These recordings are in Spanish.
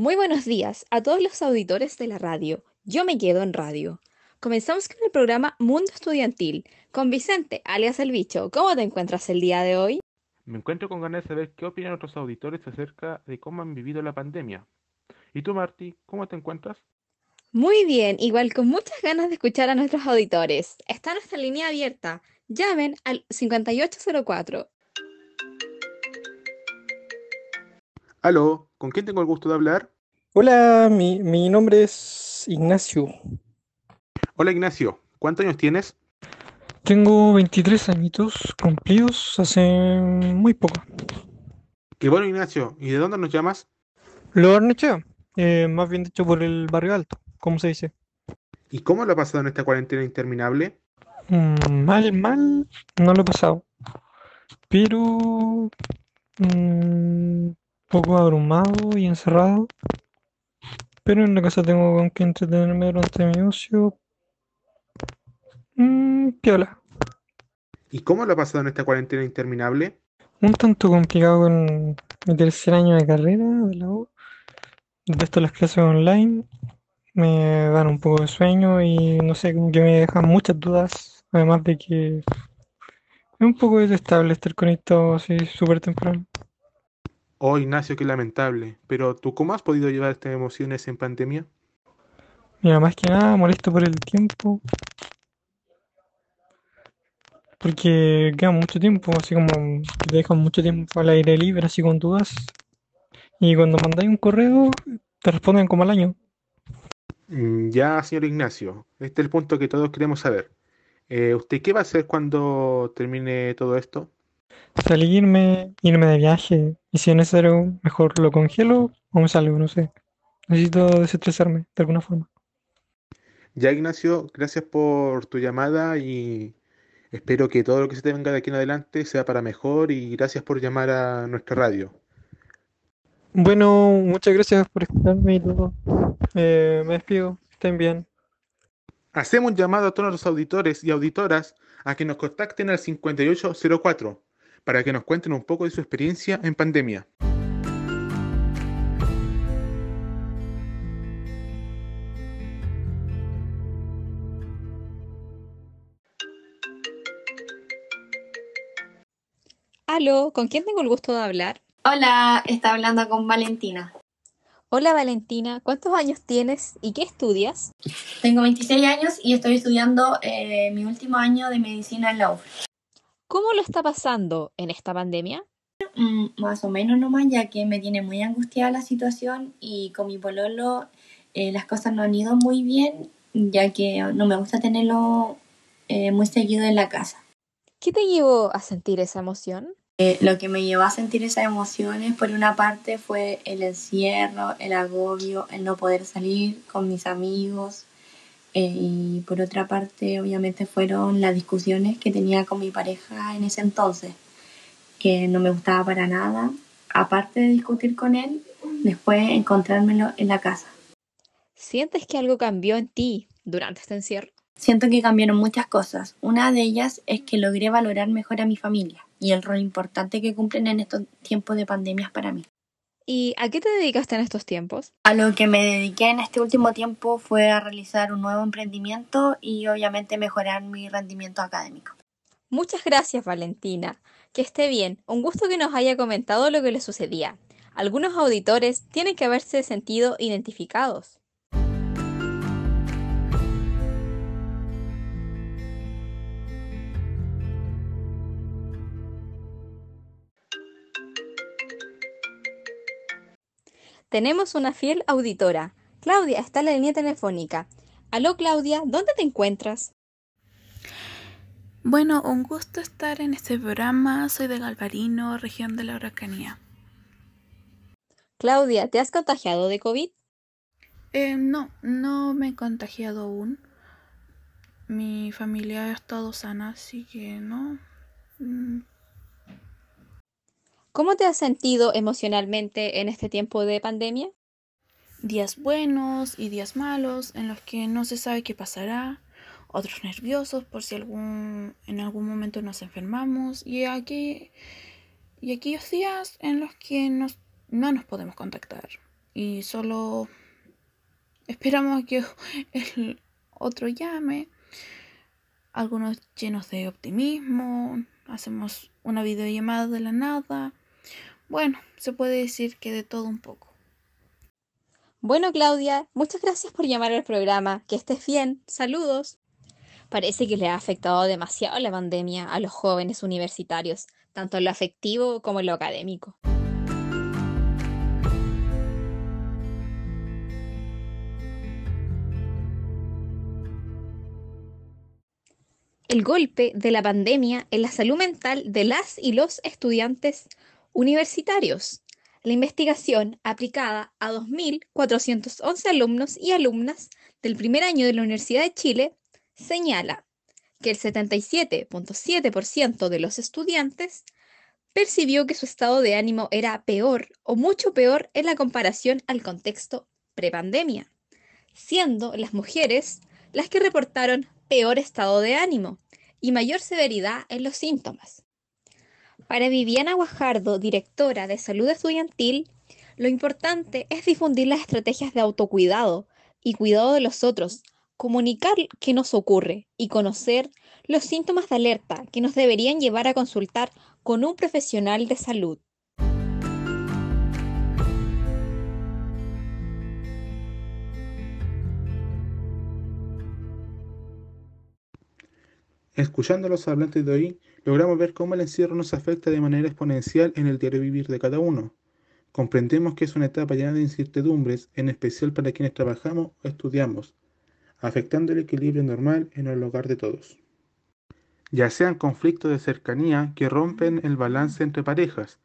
Muy buenos días a todos los auditores de la radio. Yo me quedo en radio. Comenzamos con el programa Mundo Estudiantil con Vicente, alias El Bicho. ¿Cómo te encuentras el día de hoy? Me encuentro con ganas de saber qué opinan otros auditores acerca de cómo han vivido la pandemia. ¿Y tú, Marty, cómo te encuentras? Muy bien, igual con muchas ganas de escuchar a nuestros auditores. Está nuestra línea abierta. Llamen al 5804. Aló, ¿con quién tengo el gusto de hablar? Hola, mi, mi nombre es Ignacio. Hola Ignacio, ¿cuántos años tienes? Tengo 23 añitos cumplidos hace muy poco. Qué bueno Ignacio, ¿y de dónde nos llamas? Lo Barnechea, eh, más bien dicho por el barrio alto, ¿cómo se dice? ¿Y cómo lo ha pasado en esta cuarentena interminable? Mm, mal, mal, no lo he pasado. Pero... mm, poco abrumado y encerrado. Pero en la casa tengo con que entretenerme durante mi ocio. Mm, piola. ¿Y cómo lo ha pasado en esta cuarentena interminable? Un tanto complicado con mi tercer año de carrera de la U. De esto las clases online me dan un poco de sueño y no sé, como que me dejan muchas dudas. Además de que es un poco detestable estar conectado así súper temprano. Oh Ignacio, qué lamentable. Pero ¿tú cómo has podido llevar estas emociones en pandemia? Mira, más que nada molesto por el tiempo. Porque queda mucho tiempo, así como te dejan mucho tiempo al aire libre, así con dudas. Y cuando mandáis un correo, te responden como al año. Mm, Ya, señor Ignacio, este es el punto que todos queremos saber. Eh, ¿usted qué va a hacer cuando termine todo esto? Salirme, irme de viaje. Y si es necesario, mejor lo congelo o me salgo, no sé. Necesito desestresarme de alguna forma. Ya, Ignacio, gracias por tu llamada y espero que todo lo que se te venga de aquí en adelante sea para mejor y gracias por llamar a nuestra radio. Bueno, muchas gracias por escucharme y todo. Eh, me despido. Estén bien. Hacemos un llamado a todos los auditores y auditoras a que nos contacten al 5804 para que nos cuenten un poco de su experiencia en pandemia. Aló, ¿con quién tengo el gusto de hablar? Hola, está hablando con Valentina. Hola Valentina, ¿cuántos años tienes y qué estudias? Tengo 26 años y estoy estudiando eh, mi último año de medicina en la UF. ¿Cómo lo está pasando en esta pandemia? Mm, más o menos nomás, ya que me tiene muy angustiada la situación y con mi pololo eh, las cosas no han ido muy bien, ya que no me gusta tenerlo eh, muy seguido en la casa. ¿Qué te llevó a sentir esa emoción? Eh, lo que me llevó a sentir esas emociones, por una parte, fue el encierro, el agobio, el no poder salir con mis amigos. Eh, y por otra parte, obviamente, fueron las discusiones que tenía con mi pareja en ese entonces, que no me gustaba para nada. Aparte de discutir con él, después encontrármelo en la casa. ¿Sientes que algo cambió en ti durante este encierro? Siento que cambiaron muchas cosas. Una de ellas es que logré valorar mejor a mi familia y el rol importante que cumplen en estos tiempos de pandemias para mí. ¿Y a qué te dedicaste en estos tiempos? A lo que me dediqué en este último tiempo fue a realizar un nuevo emprendimiento y obviamente mejorar mi rendimiento académico. Muchas gracias, Valentina. Que esté bien. Un gusto que nos haya comentado lo que le sucedía. Algunos auditores tienen que haberse sentido identificados. Tenemos una fiel auditora. Claudia está en la línea telefónica. Aló, Claudia, ¿dónde te encuentras? Bueno, un gusto estar en este programa. Soy de Galvarino, región de la Araucanía. Claudia, ¿te has contagiado de COVID? Eh, no, no me he contagiado aún. Mi familia ha estado sana, así que no. Mm, ¿Cómo te has sentido emocionalmente en este tiempo de pandemia? Días buenos y días malos en los que no se sabe qué pasará. Otros nerviosos por si algún, en algún momento nos enfermamos. Y, aquí, y aquellos días en los que nos, no nos podemos contactar. y solo esperamos a que el otro llame. Algunos llenos de optimismo, hacemos una videollamada de la nada. Bueno, se puede decir que de todo un poco. Bueno, Claudia, muchas gracias por llamar al programa. Que estés bien. Saludos. Parece que le ha afectado demasiado la pandemia a los jóvenes universitarios, tanto en lo afectivo como en lo académico. El golpe de la pandemia en la salud mental de las y los estudiantes universitarios. La investigación aplicada a 2.411 alumnos y alumnas del primer año de la Universidad de Chile señala que el 77.7% de los estudiantes percibió que su estado de ánimo era peor o mucho peor en la comparación al contexto prepandemia, siendo las mujeres las que reportaron peor estado de ánimo y mayor severidad en los síntomas. Para Viviana Guajardo, directora de salud estudiantil, lo importante es difundir las estrategias de autocuidado y cuidado de los otros, comunicar qué nos ocurre y conocer los síntomas de alerta que nos deberían llevar a consultar con un profesional de salud. Escuchando los hablantes de hoy, logramos ver cómo el encierro nos afecta de manera exponencial en el diario vivir de cada uno. Comprendemos que es una etapa llena de incertidumbres, en especial para quienes trabajamos o estudiamos, afectando el equilibrio normal en el hogar de todos. Ya sean conflictos de cercanía que rompen el balance entre parejas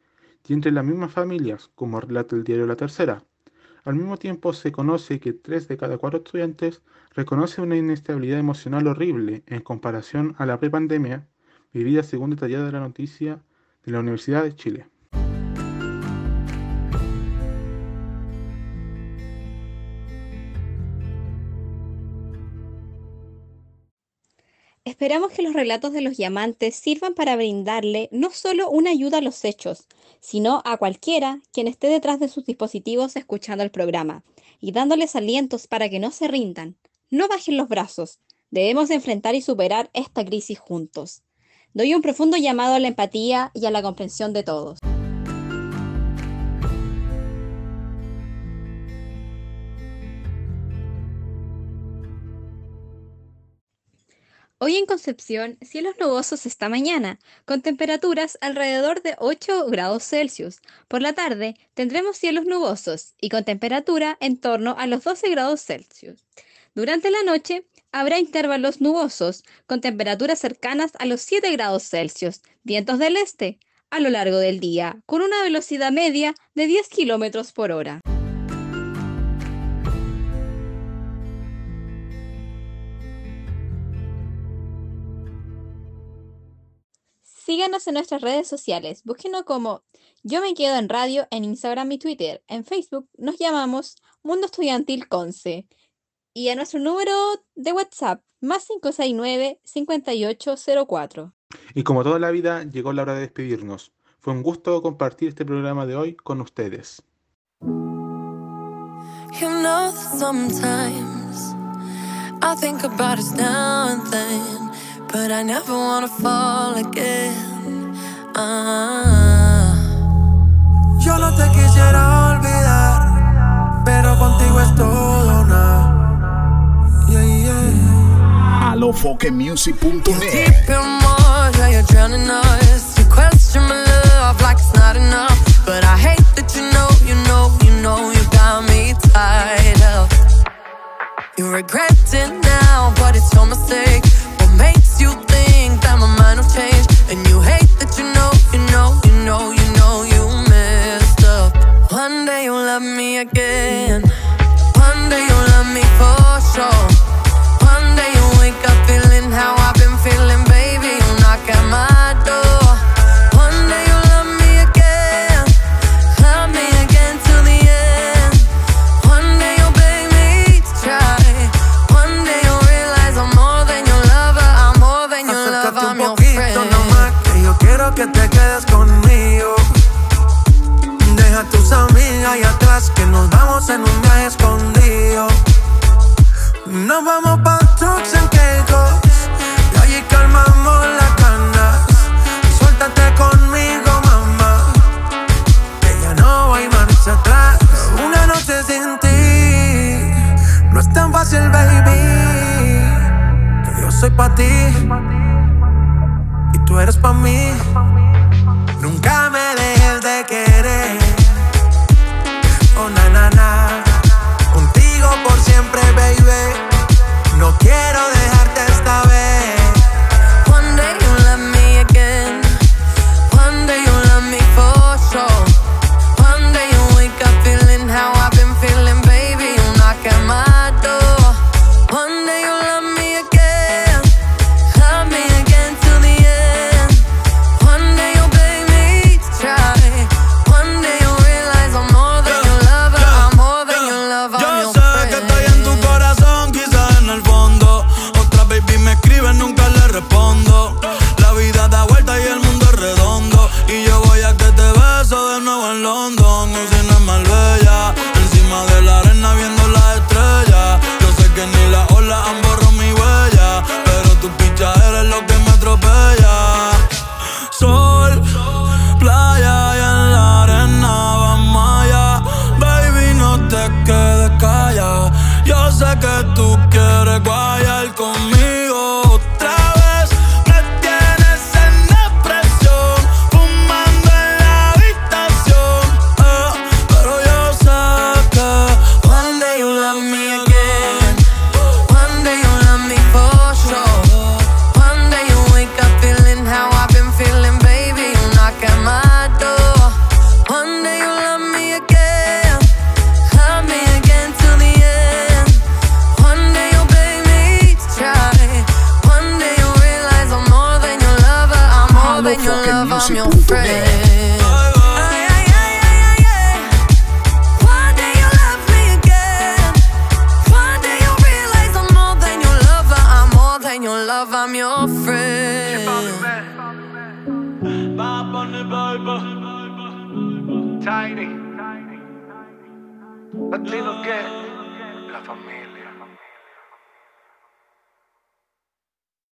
y entre las mismas familias, como relata el diario La Tercera. Al mismo tiempo se conoce que tres de cada cuatro estudiantes reconocen una inestabilidad emocional horrible en comparación a la prepandemia vivida según detallada la noticia de la Universidad de Chile. Esperamos que los relatos de los llamantes sirvan para brindarle no solo una ayuda a los hechos, sino a cualquiera quien esté detrás de sus dispositivos escuchando el programa y dándoles alientos para que no se rindan, no bajen los brazos. Debemos enfrentar y superar esta crisis juntos. Doy un profundo llamado a la empatía y a la comprensión de todos. Hoy en Concepción, cielos nubosos esta mañana, con temperaturas alrededor de 8 grados Celsius. Por la tarde tendremos cielos nubosos y con temperatura en torno a los 12 grados Celsius. Durante la noche habrá intervalos nubosos, con temperaturas cercanas a los 7 grados Celsius, vientos del este, a lo largo del día, con una velocidad media de 10 kilómetros por hora. Síganos en nuestras redes sociales. Búsquenos como Yo Me Quedo en Radio en Instagram y Twitter. En Facebook nos llamamos Mundo Estudiantil Conce. Y a nuestro número de WhatsApp, más 569-5804. Y como toda la vida, llegó la hora de despedirnos. Fue un gusto compartir este programa de hoy con ustedes. You know that sometimes I think about us now and then, but I never wanna fall again. Ah. Yo no te quisiera olvidar, pero contigo es todo yeah. alofoquemusic.net Deep in water, you're drowning us. You question my love like it's not enough, but I hate that you know, you know, you know, you got me tied up. You regret it now, but it's your mistake. en un viaje escondido. Nos vamos pa' trucks en quejos. Y allí calmamos las canas. Suéltate conmigo, mamá. Que ya no hay marcha atrás. Una noche sin ti. No es tan fácil, baby. Que yo soy pa' ti. Y tú eres pa' mí. Nunca me dejes de querer. Contigo por siempre, baby. No quiero de Sino que la familia.